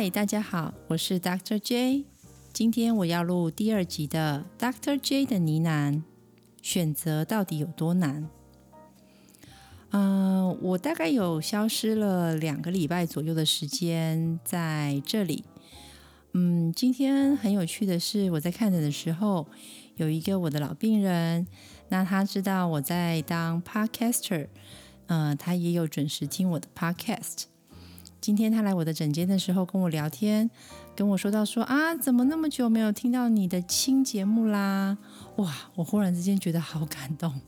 嗨，大家好，我是 Dr. J。今天我要录第二集的 Dr. J 的呢喃。选择到底有多难？嗯，我大概有消失了两个礼拜左右的时间在这里。嗯，今天很有趣的是，我在看诊的时候，有一个我的老病人，那他知道我在当 Podcaster，嗯，他也有准时听我的 Podcast。今天他来我的诊间的时候，跟我聊天，跟我说到说啊，怎么那么久没有听到你的新节目啦？哇，我忽然之间觉得好感动。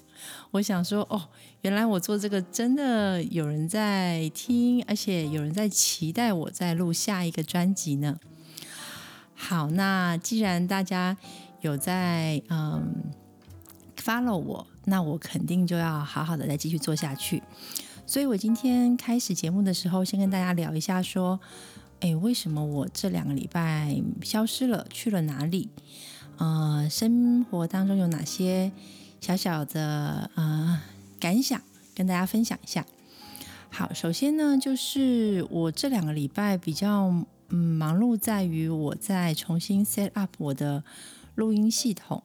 我想说，哦，原来我做这个真的有人在听，而且有人在期待我在录下一个专辑呢。好，那既然大家有在嗯 follow 我，那我肯定就要好好的再继续做下去。所以我今天开始节目的时候，先跟大家聊一下，说，哎，为什么我这两个礼拜消失了，去了哪里？呃，生活当中有哪些小小的呃感想，跟大家分享一下。好，首先呢，就是我这两个礼拜比较嗯忙碌，在于我在重新 set up 我的录音系统。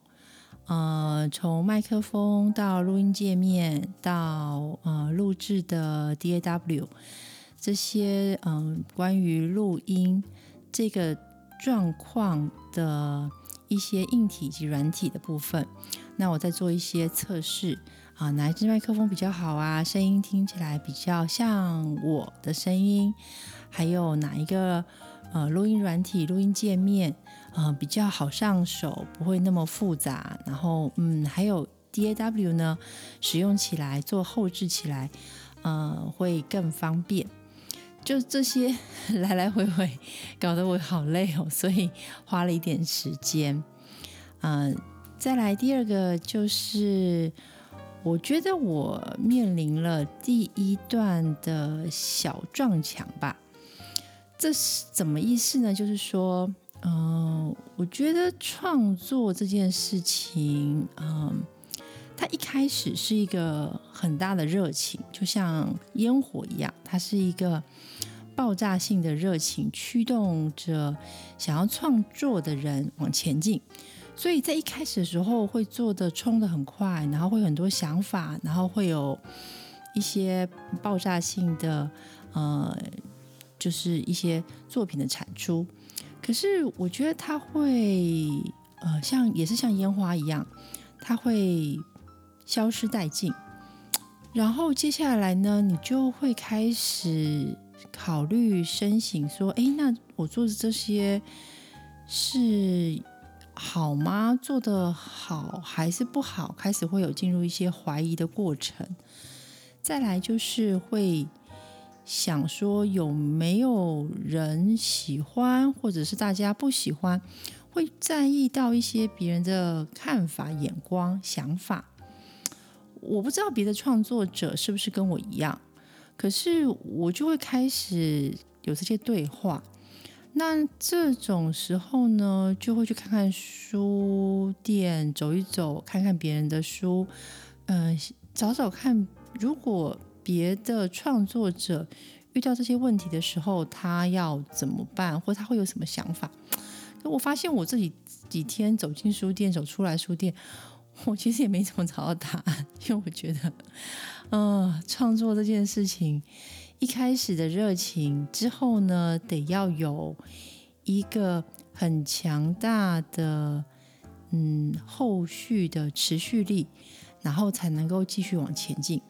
呃，从麦克风到录音界面，到呃录制的 DAW 这些，嗯，关于录音这个状况的一些硬体及软体的部分，那我在做一些测试啊，哪一支麦克风比较好啊？声音听起来比较像我的声音，还有哪一个呃录音软体、录音界面？呃，比较好上手，不会那么复杂。然后，嗯，还有 DAW 呢，使用起来做后置起来，呃，会更方便。就这些 来来回回，搞得我好累哦，所以花了一点时间。嗯，再来第二个就是，我觉得我面临了第一段的小撞墙吧。这是怎么意思呢？就是说。嗯，我觉得创作这件事情，嗯，它一开始是一个很大的热情，就像烟火一样，它是一个爆炸性的热情，驱动着想要创作的人往前进。所以在一开始的时候，会做的冲的很快，然后会有很多想法，然后会有一些爆炸性的，呃，就是一些作品的产出。可是我觉得它会，呃，像也是像烟花一样，它会消失殆尽。然后接下来呢，你就会开始考虑深省，说，哎，那我做的这些是好吗？做的好还是不好？开始会有进入一些怀疑的过程。再来就是会。想说有没有人喜欢，或者是大家不喜欢，会在意到一些别人的看法、眼光、想法。我不知道别的创作者是不是跟我一样，可是我就会开始有这些对话。那这种时候呢，就会去看看书店，走一走，看看别人的书，嗯，找找看，如果。别的创作者遇到这些问题的时候，他要怎么办，或他会有什么想法？我发现我这几几天走进书店，走出来书店，我其实也没怎么找到答案，因为我觉得，呃，创作这件事情一开始的热情之后呢，得要有一个很强大的嗯后续的持续力，然后才能够继续往前进。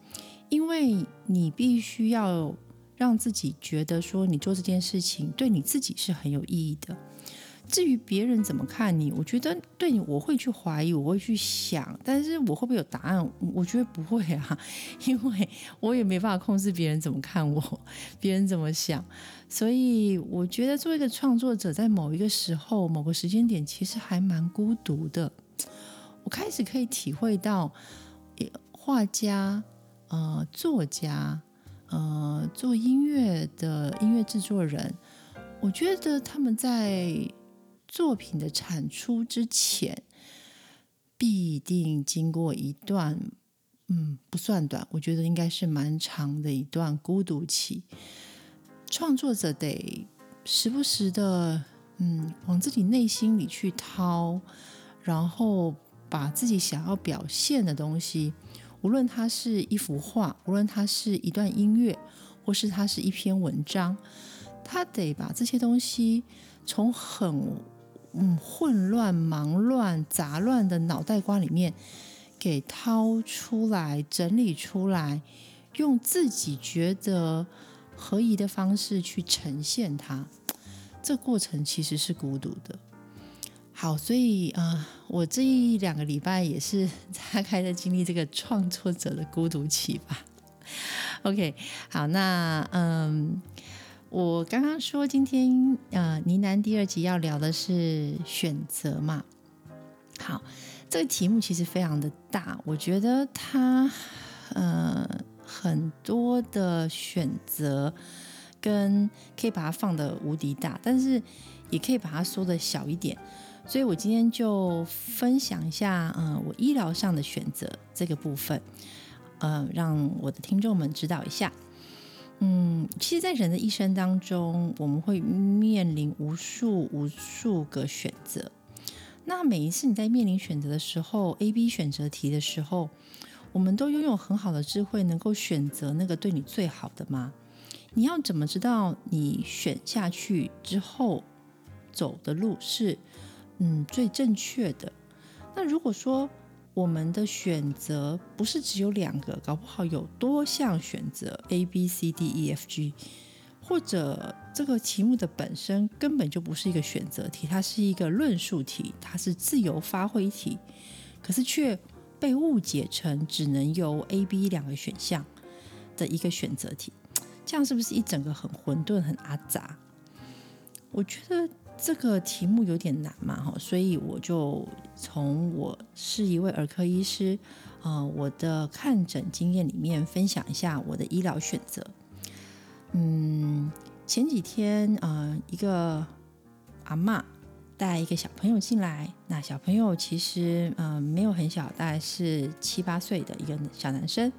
因为你必须要让自己觉得说你做这件事情对你自己是很有意义的。至于别人怎么看你，我觉得对你我会去怀疑，我会去想，但是我会不会有答案？我觉得不会啊，因为我也没办法控制别人怎么看我，别人怎么想。所以我觉得作为一个创作者，在某一个时候、某个时间点，其实还蛮孤独的。我开始可以体会到，画家。呃，作家，呃，做音乐的音乐制作人，我觉得他们在作品的产出之前，必定经过一段，嗯，不算短，我觉得应该是蛮长的一段孤独期。创作者得时不时的，嗯，往自己内心里去掏，然后把自己想要表现的东西，无论它是一幅画，无论它是一段音乐，或是它是一篇文章，他得把这些东西从很嗯混乱、忙乱、杂乱的脑袋瓜里面给掏出来、整理出来，用自己觉得。合宜的方式去呈现它，这过程其实是孤独的。好，所以啊，我这一两个礼拜也是 大概在经历这个创作者的孤独期吧。OK，好，那嗯，我刚刚说今天呃呢喃第二集要聊的是选择嘛。好，这个题目其实非常的大，我觉得它呃。很多的选择，跟可以把它放的无敌大，但是也可以把它缩的小一点。所以我今天就分享一下，嗯，我医疗上的选择这个部分，呃，让我的听众们知道一下。嗯，其实，在人的一生当中，我们会面临无数无数个选择。那每一次你在面临选择的时候，A、B 选择题的时候。我们都拥有很好的智慧，能够选择那个对你最好的吗？你要怎么知道你选下去之后走的路是嗯最正确的？那如果说我们的选择不是只有两个，搞不好有多项选择 A B C D E F G，或者这个题目的本身根本就不是一个选择题，它是一个论述题，它是自由发挥题，可是却。被误解成只能由 A、B 两个选项的一个选择题，这样是不是一整个很混沌、很阿杂？我觉得这个题目有点难嘛，哈，所以我就从我是一位儿科医师，呃，我的看诊经验里面分享一下我的医疗选择。嗯，前几天呃，一个阿妈。带一个小朋友进来，那小朋友其实嗯没有很小，大概是七八岁的一个小男生。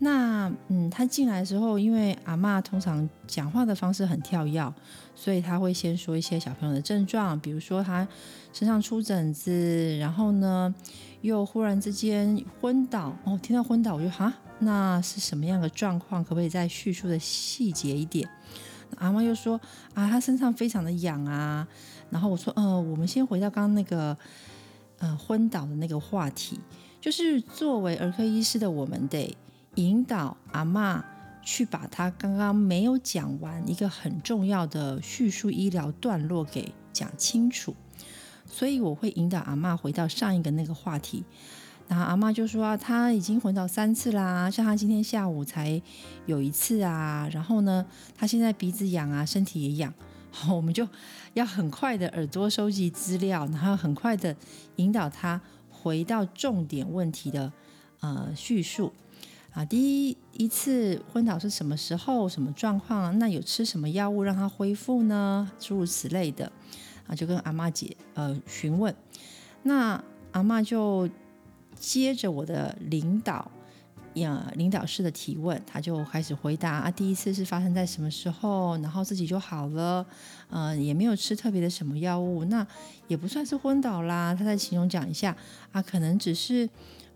那嗯他进来的时候，因为阿妈通常讲话的方式很跳跃，所以他会先说一些小朋友的症状，比如说他身上出疹子，然后呢又忽然之间昏倒。哦，听到昏倒我就哈，那是什么样的状况？可不可以再叙述的细节一点？阿妈又说啊，他身上非常的痒啊。然后我说，呃，我们先回到刚刚那个，呃，昏倒的那个话题，就是作为儿科医师的我们得引导阿妈去把他刚刚没有讲完一个很重要的叙述医疗段落给讲清楚，所以我会引导阿妈回到上一个那个话题。然后阿妈就说啊，他已经昏倒三次啦，像他今天下午才有一次啊，然后呢，他现在鼻子痒啊，身体也痒。我们就要很快的耳朵收集资料，然后很快的引导他回到重点问题的呃叙述啊。第一一次昏倒是什么时候？什么状况？那有吃什么药物让他恢复呢？诸如此类的啊，就跟阿妈姐呃询问。那阿妈就接着我的领导。呀，领导式的提问，他就开始回答啊。第一次是发生在什么时候？然后自己就好了，嗯，也没有吃特别的什么药物，那也不算是昏倒啦。他在形容讲一下啊，可能只是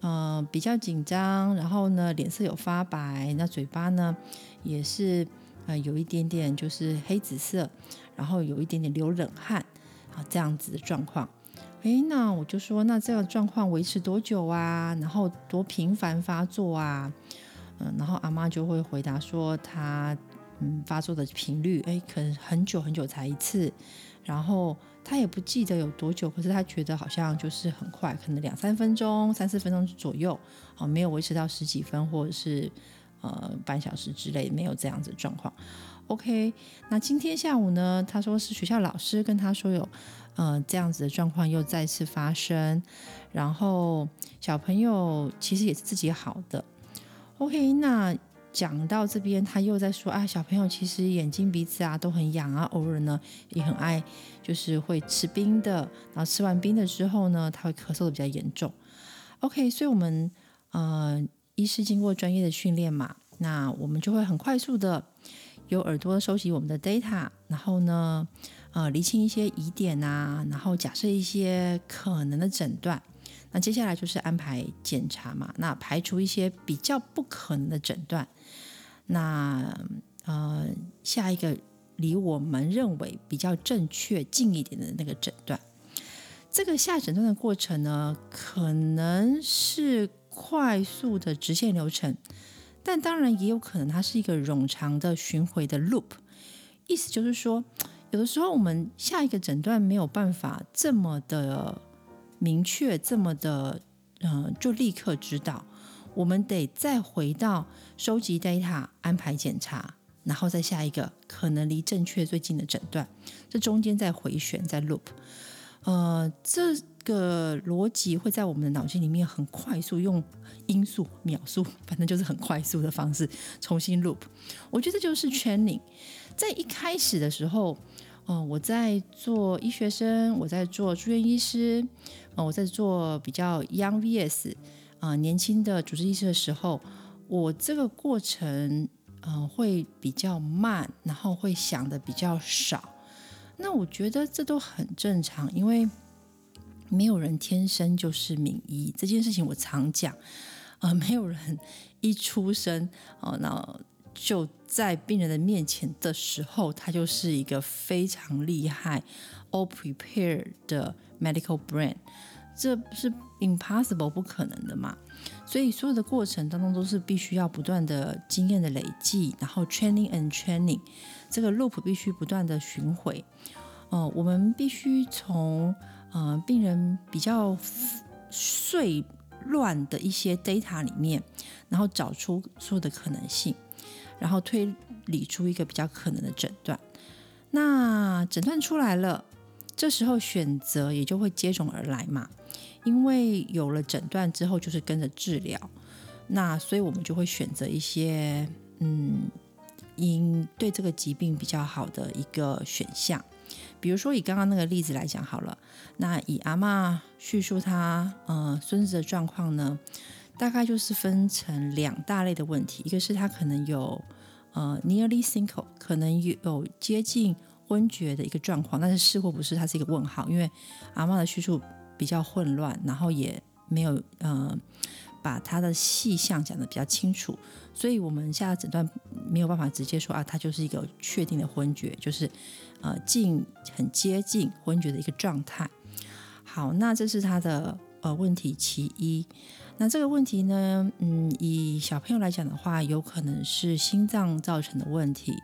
呃比较紧张，然后呢脸色有发白，那嘴巴呢也是呃有一点点就是黑紫色，然后有一点点流冷汗啊这样子的状况。哎，那我就说，那这个状况维持多久啊？然后多频繁发作啊？嗯，然后阿妈就会回答说，他嗯发作的频率，哎，可能很久很久才一次，然后他也不记得有多久，可是他觉得好像就是很快，可能两三分钟、三四分钟左右，哦，没有维持到十几分或者是呃半小时之类，没有这样子状况。OK，那今天下午呢，他说是学校老师跟他说有。呃，这样子的状况又再次发生，然后小朋友其实也是自己好的。OK，那讲到这边，他又在说啊，小朋友其实眼睛、鼻子啊都很痒啊，偶尔呢也很爱，就是会吃冰的，然后吃完冰的之后呢，他会咳嗽的比较严重。OK，所以我们呃，医师经过专业的训练嘛，那我们就会很快速的。有耳朵收集我们的 data，然后呢，呃，厘清一些疑点啊，然后假设一些可能的诊断。那接下来就是安排检查嘛，那排除一些比较不可能的诊断。那呃，下一个离我们认为比较正确近一点的那个诊断。这个下诊断的过程呢，可能是快速的直线流程，但当然也有可能它是一个冗长的巡回的 loop。意思就是说，有的时候我们下一个诊断没有办法这么的明确，这么的嗯，就立刻知道，我们得再回到收集 data、安排检查，然后再下一个可能离正确最近的诊断，这中间再回旋，在 loop。呃，这个逻辑会在我们的脑筋里面很快速用音速、秒速，反正就是很快速的方式重新 loop。我觉得就是 training。在一开始的时候，呃，我在做医学生，我在做住院医师，呃，我在做比较 young vs 啊年轻的主治医师的时候，我这个过程呃会比较慢，然后会想的比较少。那我觉得这都很正常，因为没有人天生就是名医这件事情，我常讲，呃，没有人 一出生哦，那就在病人的面前的时候，他就是一个非常厉害、all prepared 的 medical brain，这是 impossible 不可能的嘛。所以所有的过程当中都是必须要不断的经验的累积，然后 training and training。这个 loop 必须不断的巡回，哦，我们必须从呃病人比较碎乱的一些 data 里面，然后找出所有的可能性，然后推理出一个比较可能的诊断。那诊断出来了，这时候选择也就会接踵而来嘛，因为有了诊断之后就是跟着治疗，那所以我们就会选择一些嗯。因对这个疾病比较好的一个选项，比如说以刚刚那个例子来讲好了，那以阿妈叙述他呃孙子的状况呢，大概就是分成两大类的问题，一个是他可能有呃 nearly single，可能有接近昏厥的一个状况，但是是或不是，它是一个问号，因为阿妈的叙述比较混乱，然后也没有呃。把他的细项讲的比较清楚，所以我们现在诊断没有办法直接说啊，他就是一个确定的昏厥，就是呃近很接近昏厥的一个状态。好，那这是他的呃问题其一。那这个问题呢，嗯，以小朋友来讲的话，有可能是心脏造成的问题。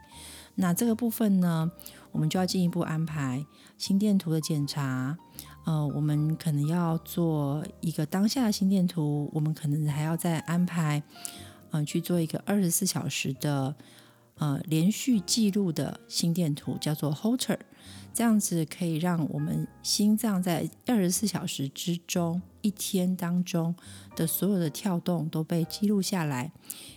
那这个部分呢，我们就要进一步安排心电图的检查。呃，我们可能要做一个当下的心电图，我们可能还要再安排，嗯，去做一个二十四小时的呃连续记录的心电图，叫做 Holter，这样子可以让我们心脏在二十四小时之中一天当中的所有的跳动都被记录下来，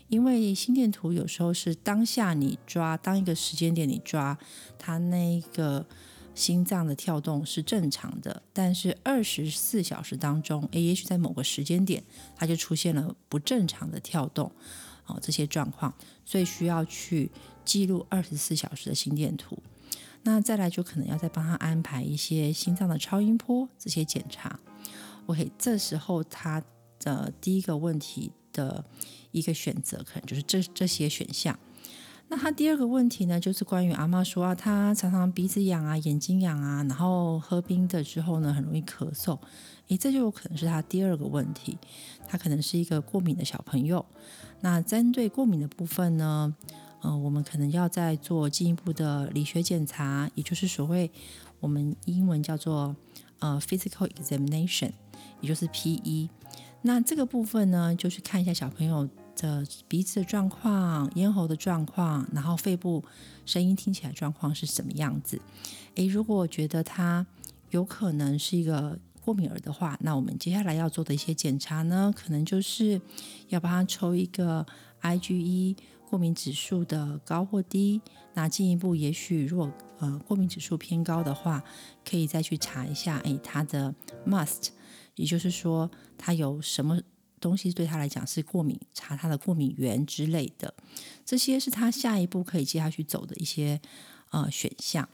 因为心电图有时候是当下你抓，当一个时间点你抓它那个。心脏的跳动是正常的，但是二十四小时当中也许在某个时间点，它就出现了不正常的跳动，哦，这些状况，所以需要去记录二十四小时的心电图。那再来就可能要再帮他安排一些心脏的超音波这些检查。OK，这时候他的第一个问题的一个选择，可能就是这这些选项。那他第二个问题呢，就是关于阿妈说啊，他常常鼻子痒啊，眼睛痒啊，然后喝冰的之后呢，很容易咳嗽。诶，这就有可能是他第二个问题，他可能是一个过敏的小朋友。那针对过敏的部分呢，呃，我们可能要再做进一步的理学检查，也就是所谓我们英文叫做呃 physical examination，也就是 P.E。那这个部分呢，就是看一下小朋友。的鼻子的状况、咽喉的状况，然后肺部声音听起来状况是什么样子？诶，如果我觉得他有可能是一个过敏儿的话，那我们接下来要做的一些检查呢，可能就是要帮他抽一个 IgE 过敏指数的高或低。那进一步，也许如果呃过敏指数偏高的话，可以再去查一下，诶，他的 Must，也就是说他有什么？东西对他来讲是过敏，查他的过敏源之类的，这些是他下一步可以接下去走的一些呃选项。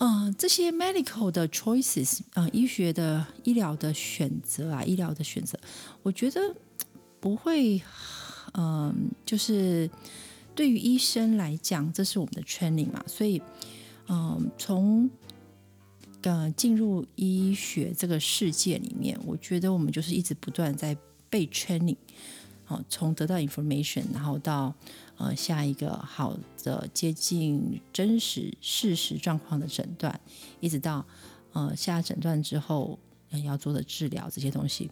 嗯，这些 medical 的 choices 啊，医学的医疗的选择啊，医疗的选择，我觉得不会，嗯，就是对于医生来讲，这是我们的 training 嘛，所以，嗯，从呃进入医学这个世界里面，我觉得我们就是一直不断在被 training，好，从得到 information，然后到。呃，下一个好的接近真实事实状况的诊断，一直到呃下诊断之后要做的治疗这些东西，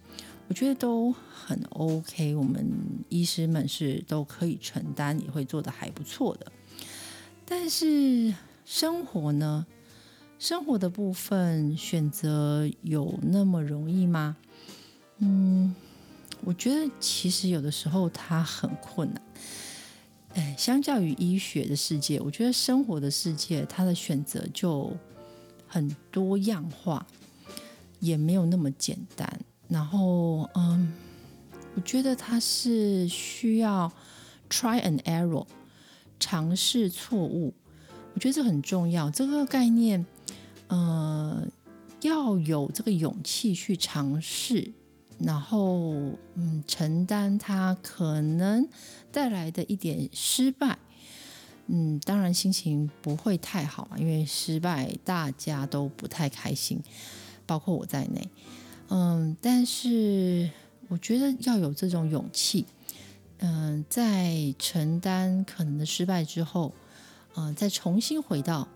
我觉得都很 OK。我们医师们是都可以承担，也会做的还不错的。但是生活呢？生活的部分选择有那么容易吗？嗯，我觉得其实有的时候它很困难。哎，相较于医学的世界，我觉得生活的世界，它的选择就很多样化，也没有那么简单。然后，嗯，我觉得它是需要 try and error，尝试错误。我觉得这很重要。这个概念，呃，要有这个勇气去尝试。然后，嗯，承担他可能带来的一点失败，嗯，当然心情不会太好嘛，因为失败大家都不太开心，包括我在内，嗯，但是我觉得要有这种勇气，嗯，在承担可能的失败之后，嗯，再重新回到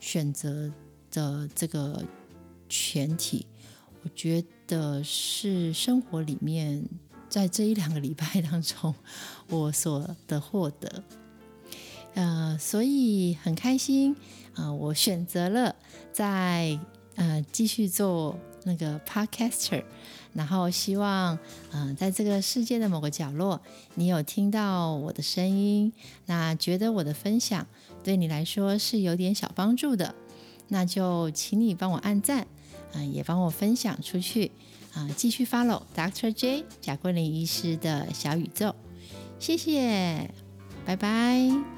选择的这个全体。我觉得是生活里面，在这一两个礼拜当中，我所的获得，呃，所以很开心啊！我选择了在呃继续做那个 podcaster，然后希望嗯，在这个世界的某个角落，你有听到我的声音，那觉得我的分享对你来说是有点小帮助的，那就请你帮我按赞。嗯，也帮我分享出去啊！继续 follow Doctor J 贾桂林医师的小宇宙，谢谢，拜拜。